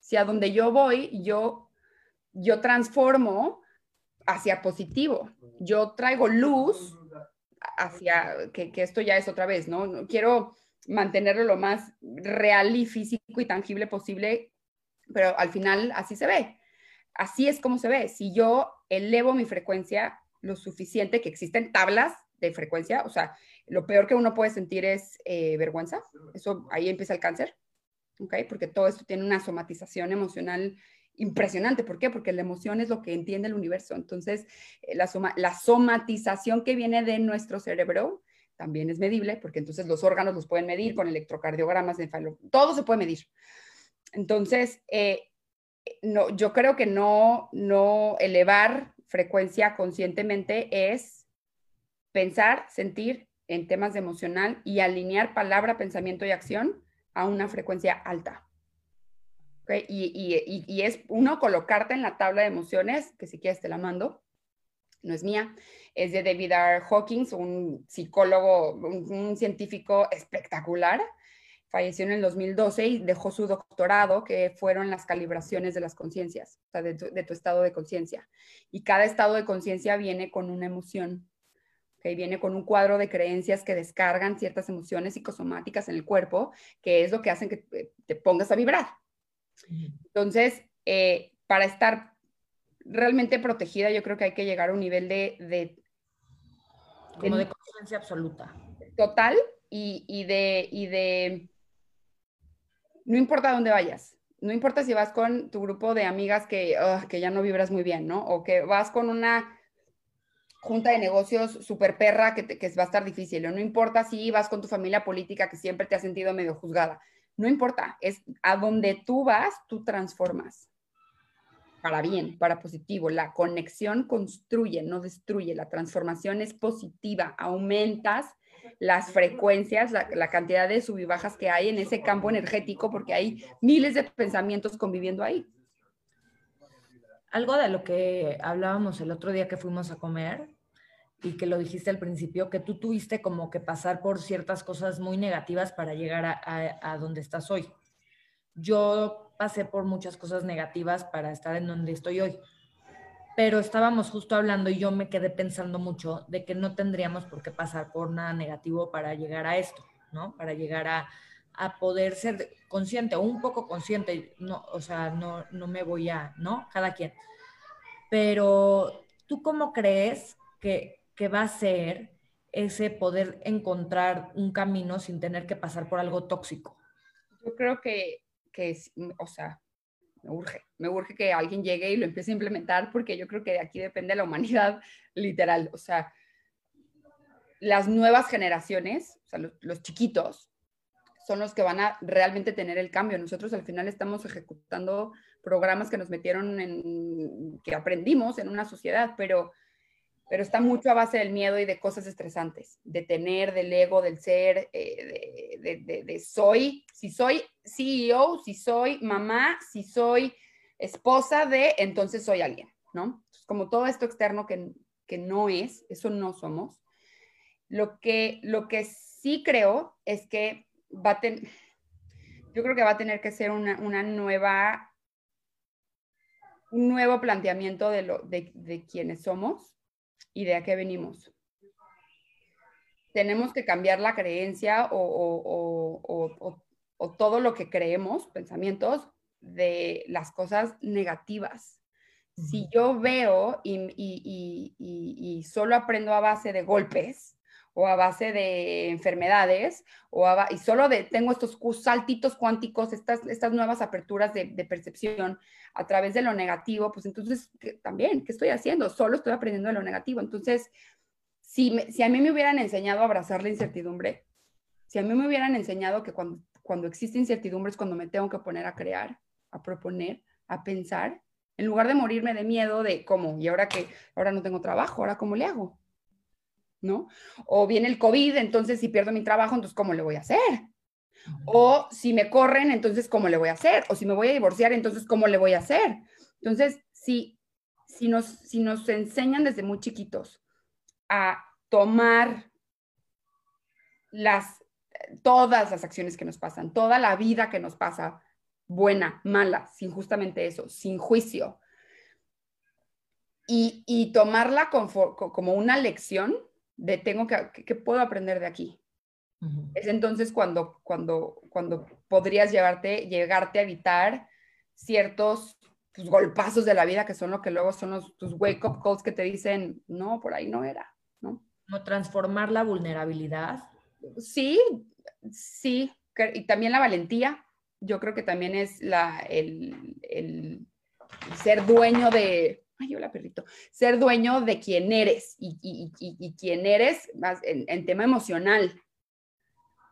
[SPEAKER 2] Si a donde yo voy, yo yo transformo hacia positivo. Yo traigo luz hacia, que, esto ya es otra vez, ¿no? Quiero mantenerlo lo más real y físico y tangible posible, pero al final así se ve. Así es como se ve. Si yo elevo mi frecuencia lo suficiente, que existen tablas de frecuencia, o sea, lo peor que uno puede sentir es eh, vergüenza, eso ahí empieza el cáncer, ¿ok? Porque todo esto tiene una somatización emocional impresionante. ¿Por qué? Porque la emoción es lo que entiende el universo. Entonces, eh, la, somatización que viene de nuestro cerebro también es medible, porque entonces los órganos los pueden medir con electrocardiogramas, todo se puede medir. Entonces, eh, no, yo creo que no, no elevar frecuencia conscientemente es pensar, sentir en temas de emocional y alinear palabra, pensamiento y acción a una frecuencia alta. Y, es uno colocarte en la tabla de emociones, que si quieres te la mando, no es mía, es de David R. Hawkins, un psicólogo, un, científico espectacular. Falleció en el 2012 y dejó su doctorado, que fueron las calibraciones de las conciencias, o sea, de tu, estado de conciencia. Y cada estado de conciencia viene con una emoción, que viene con un cuadro de creencias que descargan ciertas emociones psicosomáticas en el cuerpo, que es lo que hacen que te pongas a vibrar. Entonces, eh, para estar realmente protegida, yo creo que hay que llegar a un nivel de... de
[SPEAKER 1] Como de, conciencia absoluta.
[SPEAKER 2] Total y, de, y de... No importa dónde vayas, no importa si vas con tu grupo de amigas que, que ya no vibras muy bien, ¿no? O que vas con una junta de negocios super perra que, que va a estar difícil, o no importa si vas con tu familia política que siempre te ha sentido medio juzgada. No importa, es a donde tú vas, tú transformas. Para bien, para positivo. La conexión construye, no destruye. La transformación es positiva. Aumentas las frecuencias, la, cantidad de sub y bajas que hay en ese campo energético, porque hay miles de pensamientos conviviendo ahí.
[SPEAKER 1] Algo de lo que hablábamos el otro día que fuimos a comer, y que lo dijiste al principio, que tú tuviste como que pasar por ciertas cosas muy negativas para llegar a, donde estás hoy. Yo pasé por muchas cosas negativas para estar en donde estoy hoy, pero estábamos justo hablando y yo me quedé pensando mucho de que no tendríamos por qué pasar por nada negativo para llegar a esto, ¿no? Para llegar a, a poder ser consciente o un poco consciente, no, o sea, no, no me voy a, ¿no? Cada quien. Pero tú cómo crees que, que va a ser ese poder encontrar un camino sin tener que pasar por algo tóxico?
[SPEAKER 2] Yo creo que, que mm, o sea, me urge, me urge que alguien llegue y lo empiece a implementar porque yo creo que de aquí depende la humanidad literal. O sea, las nuevas generaciones, o sea, los, chiquitos, son los que van a realmente tener el cambio. Nosotros al final estamos ejecutando programas que nos metieron en, que aprendimos en una sociedad, pero pero está mucho a base del miedo y de cosas estresantes, de tener, del ego, del ser, eh, de, soy, si soy CEO, si soy mamá, si soy esposa de, entonces soy alguien, ¿no? Como todo esto externo que, no es, eso no somos. Lo que, lo que sí creo es que va a tener, yo creo que va a tener que ser una, nueva, un nuevo planteamiento de, lo, de, de quiénes somos y de a qué venimos. Tenemos que cambiar la creencia o, todo lo que creemos, pensamientos, de las cosas negativas. Si yo veo y, solo aprendo a base de golpes o a base de enfermedades o y solo de, tengo estos saltitos cuánticos, estas, estas nuevas aperturas de, de percepción, a través de lo negativo, pues entonces también, ¿qué estoy haciendo? Solo estoy aprendiendo de lo negativo. Entonces, si, si a mí me hubieran enseñado a abrazar la incertidumbre, si a mí me hubieran enseñado que cuando, cuando existe incertidumbre es cuando me tengo que poner a crear, a proponer, a pensar, en lugar de morirme de miedo de cómo, y ahora que ahora no tengo trabajo, ahora cómo le hago, ¿no? O viene el COVID, entonces si pierdo mi trabajo, entonces ¿cómo le voy a hacer? O si me corren, entonces, ¿cómo le voy a hacer? O si me voy a divorciar, entonces, ¿cómo le voy a hacer? Entonces, si, si, nos, si nos enseñan desde muy chiquitos a tomar las, todas las acciones que nos pasan, toda la vida que nos pasa, buena, mala, sin justamente eso, sin juicio, y, tomarla como una lección de tengo que, que puedo aprender de aquí. Es entonces cuando, cuando, cuando podrías llevarte, llegarte a evitar ciertos pues, golpazos de la vida que son lo que luego son los, tus wake-up calls que te dicen, no, por ahí no era, ¿no?
[SPEAKER 1] No transformar la vulnerabilidad.
[SPEAKER 2] Sí, sí, y también la valentía. Yo creo que también es la, el, el ser dueño de, ay, hola perrito, ser dueño de quién eres y, y, quién eres más en, tema emocional.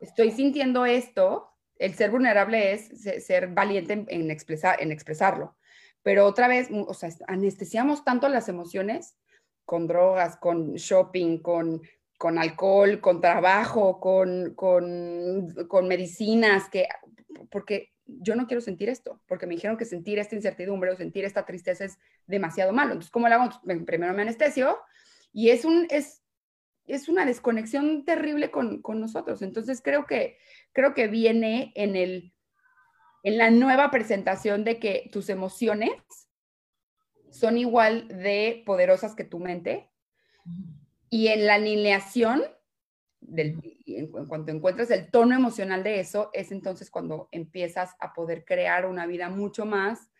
[SPEAKER 2] Estoy sintiendo esto, el ser vulnerable es ser valiente en, expresar, en expresarlo. Pero otra vez, o sea, anestesiamos tanto las emociones con drogas, con shopping, con, con alcohol, con trabajo, con, con, con medicinas, que, porque yo no quiero sentir esto, porque me dijeron que sentir esta incertidumbre o sentir esta tristeza es demasiado malo. Entonces, ¿cómo lo hago? Primero me anestesio y es, un, es, es una desconexión terrible con, con, nosotros. Entonces, creo que, creo que viene en, el, en la nueva presentación de que tus emociones son igual de poderosas que tu mente y en la alineación en, cuanto encuentras el tono emocional de eso, es entonces cuando empiezas a poder crear una vida mucho más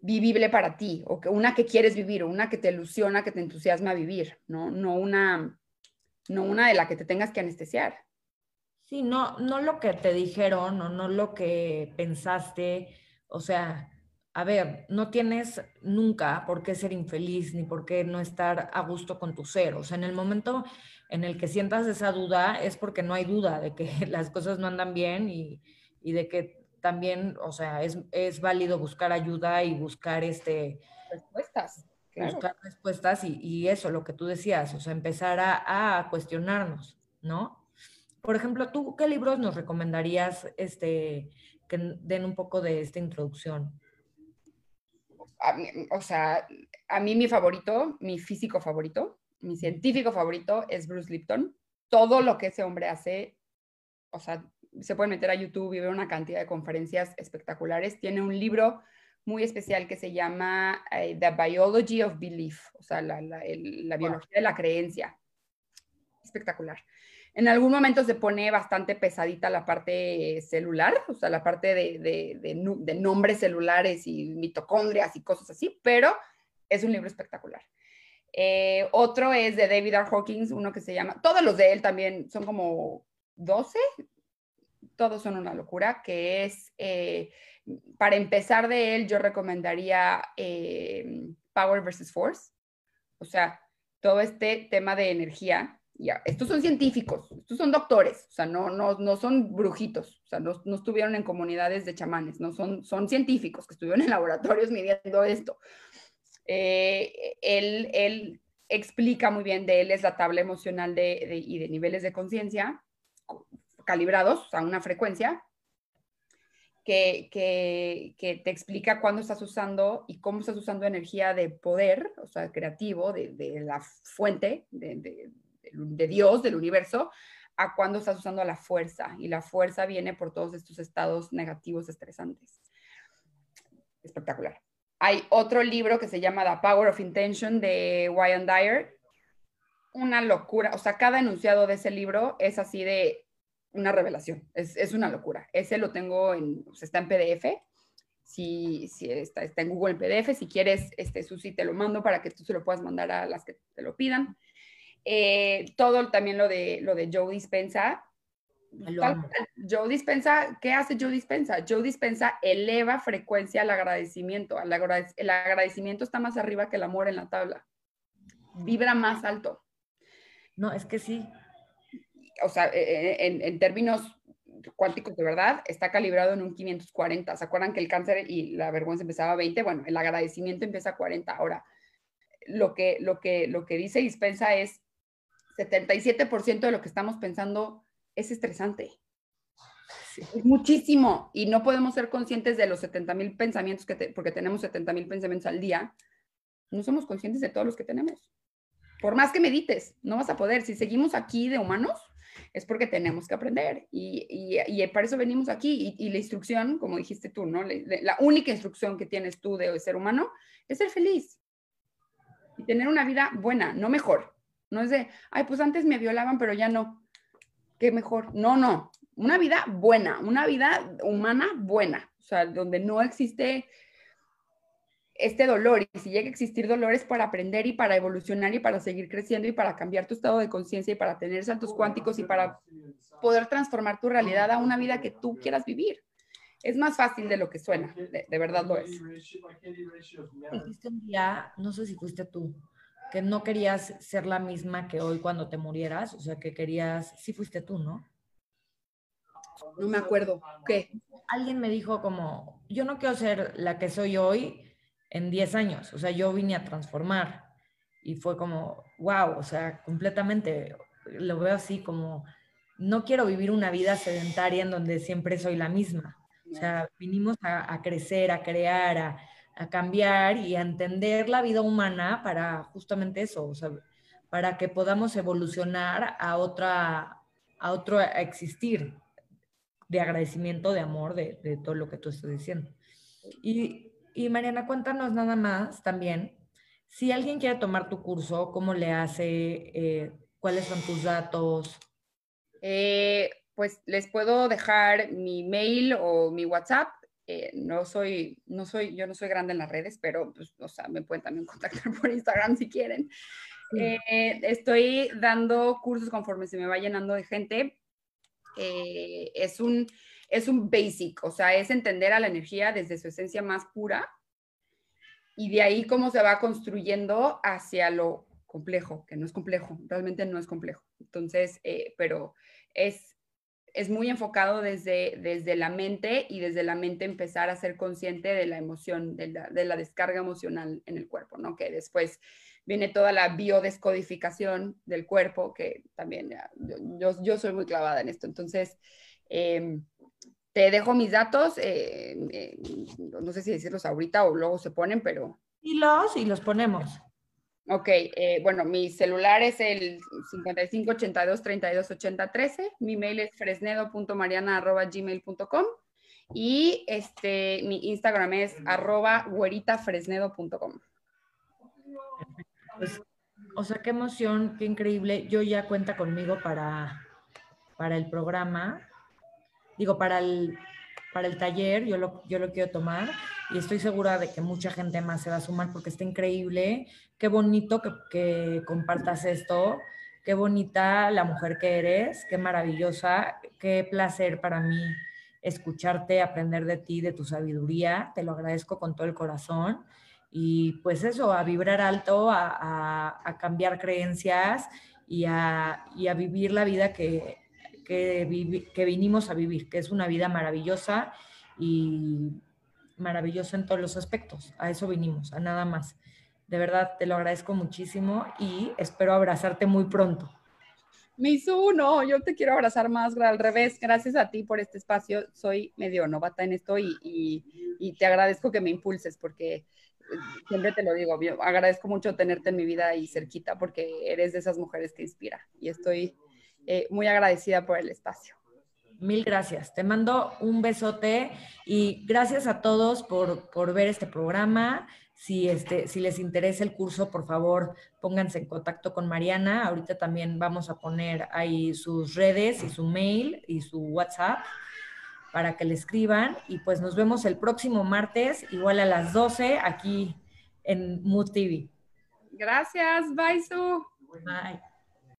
[SPEAKER 2] vivible para ti, o que una que quieres vivir, o una que te ilusiona, que te entusiasma a vivir, ¿no? No una, no una de la que te tengas que anestesiar.
[SPEAKER 1] Sí, no, no lo que te dijeron, o no lo que pensaste, o sea, a ver, no tienes nunca por qué ser infeliz ni por qué no estar a gusto con tu ser. O sea, en el momento en el que sientas esa duda es porque no hay duda de que las cosas no andan bien y, de que también, o sea, es, es, válido buscar ayuda y buscar este...
[SPEAKER 2] Respuestas.
[SPEAKER 1] Buscar respuestas y, eso, lo que tú decías, o sea, empezar a, a, cuestionarnos, ¿no? Por ejemplo, ¿tú qué libros nos recomendarías este, que den un poco de esta introducción?
[SPEAKER 2] o sea, a mí mi favorito, mi físico favorito, mi científico favorito es Bruce Lipton. Todo lo que ese hombre hace, o sea, se puede meter a YouTube y ver una cantidad de conferencias espectaculares. Tiene un libro muy especial que se llama eh, The Biology of Belief, o sea, la, biología de la creencia. Espectacular. En algún momento se pone bastante pesadita la parte celular, o sea, la parte de, de nombres celulares y mitocondrias y cosas así, pero es un libro espectacular. Eh, otro es de David R. Hawkins, uno que se llama, todos los de él también son como 12, todos son una locura, que es, eh, para empezar de él, yo recomendaría eh, Power versus Force, o sea, todo este tema de energía. Ya, estos son científicos, estos son doctores, o sea, no, no, no son brujitos, o sea, no, no estuvieron en comunidades de chamanes, no son, son científicos que estuvieron en laboratorios midiendo esto. Eh, él, explica muy bien de él es la tabla emocional de, y de niveles de conciencia calibrados a una frecuencia que, te explica cuándo estás usando y cómo estás usando energía de poder, o sea, creativo, de, la fuente, de, de, Dios, del universo, a cuándo estás usando la fuerza. Y la fuerza viene por todos estos estados negativos estresantes. Espectacular. Hay otro libro que se llama The Power of Intention de Wyan Dyer. Una locura. O sea, cada enunciado de ese libro es así de una revelación. Es, una locura. Ese lo tengo en, o está en PDF. Si, si está, está, en Google en PDF, si quieres, este, Susi, te lo mando para que tú se lo puedas mandar a las que te lo pidan. Eh, todo también lo de, lo de Joe Dispensa, Joe Dispensa, ¿qué hace Joe Dispensa? Joe Dispensa eleva frecuencia al agradecimiento. El, agradecimiento está más arriba que el amor en la tabla. Vibra más alto.
[SPEAKER 1] No, es que sí.
[SPEAKER 2] O sea, e, e, en, términos cuánticos de verdad, está calibrado en un 540. ¿Se acuerdan que el cáncer y la vergüenza empezaba a 20? Bueno, el agradecimiento empieza a 40. Ahora, lo que, lo que, lo que dice Dispensa es 77% de lo que estamos pensando es estresante. Es muchísimo y no podemos ser conscientes de los 70 mil pensamientos que porque tenemos 70 mil pensamientos al día. No somos conscientes de todos los que tenemos. Por más que medites, no vas a poder. Si seguimos aquí de humanos, es porque tenemos que aprender y, y, para eso venimos aquí. Y, la instrucción, como dijiste tú, ¿no? La, única instrucción que tienes tú de ser humano es ser feliz y tener una vida buena, no mejor. No es de, ay, pues antes me violaban, pero ya no. ¿Qué mejor? No, no. Una vida buena, una vida humana buena. O sea, donde no existe este dolor. Y si llega a existir dolor es para aprender y para evolucionar y para seguir creciendo y para cambiar tu estado de conciencia y para tener saltos cuánticos y para poder transformar tu realidad a una vida que tú quieras vivir. Es más fácil de lo que suena, de, verdad lo es.
[SPEAKER 1] Dijiste un día, no sé si fuiste tú, que no querías ser la misma que hoy cuando te murieras, o sea, que querías, sí fuiste tú, ¿no?
[SPEAKER 2] No me acuerdo. ¿Qué?
[SPEAKER 1] Alguien me dijo como, yo no quiero ser la que soy hoy, en 10 años. O sea, yo vine a transformar y fue como, wow, o sea, completamente lo veo así como, no quiero vivir una vida sedentaria en donde siempre soy la misma. O sea, vinimos a, crecer, a crear, a, a, cambiar y a entender la vida humana para justamente eso, para que podamos evolucionar a otra, a otro existir de agradecimiento, de amor, de, de todo lo que tú estás diciendo. Y y Mariana, cuéntanos nada más también, si alguien quiere tomar tu curso, ¿cómo le hace? Eh, ¿Cuáles son tus datos?
[SPEAKER 2] Eh, pues les puedo dejar mi mail o mi WhatsApp. Eh, no soy, no soy, yo no soy grande en las redes, pero pues, o sea, me pueden también contactar por Instagram si quieren. estoy dando cursos conforme se me va llenando de gente. es un, es un basic, o sea, es entender a la energía desde su esencia más pura y de ahí cómo se va construyendo hacia lo complejo, que no es complejo, realmente no es complejo. Entonces, eh, pero es, es muy enfocado desde, desde la mente y desde la mente empezar a ser consciente de la emoción, de la, de la descarga emocional en el cuerpo, ¿no? Que después viene toda la biodescodificación del cuerpo, que también yo, soy muy clavada en esto. Entonces, eh, te dejo mis datos, eh, eh, no sé si decirlos ahorita o luego se ponen, pero...
[SPEAKER 1] Y los, y los ponemos.
[SPEAKER 2] Ok, eh, bueno, mi celular es el 5582 32 13, mi mail es fresnedo.mariana.gmail.com y este, mi Instagram es arroba güeritafresnedo.com.
[SPEAKER 1] Pues, o sea, qué emoción, qué increíble. Yo ya cuenta conmigo para, para el programa digo, para el, para el taller, yo lo, yo lo quiero tomar y estoy segura de que mucha gente más se va a sumar porque está increíble. Qué bonito que, compartas esto. Qué bonita la mujer que eres, qué maravillosa, qué placer para mí escucharte, aprender de ti, de tu sabiduría. Te lo agradezco con todo el corazón. Y pues eso, a vibrar alto, a, cambiar creencias y a, y a vivir la vida que, que, que vinimos a vivir, que es una vida maravillosa y maravillosa en todos los aspectos. A eso vinimos, a nada más. De verdad, te lo agradezco muchísimo y espero abrazarte muy pronto.
[SPEAKER 2] Misu, no, yo te quiero abrazar más, al revés, gracias a ti por este espacio. Soy medio novata en esto y, y, y te agradezco que me impulses porque eh, siempre te lo digo, agradezco mucho tenerte en mi vida y cerquita porque eres de esas mujeres que inspira y estoy eh, muy agradecida por el espacio.
[SPEAKER 1] Mil gracias. Te mando un besote y gracias a todos por, por ver este programa. Si, este, si les interesa el curso, por favor, pónganse en contacto con Mariana. Ahorita también vamos a poner ahí sus redes y su mail y su WhatsApp para que le escriban. Y pues nos vemos el próximo martes, igual a las 12, aquí en Mood TV.
[SPEAKER 2] Gracias, bye, Su.
[SPEAKER 1] Bye.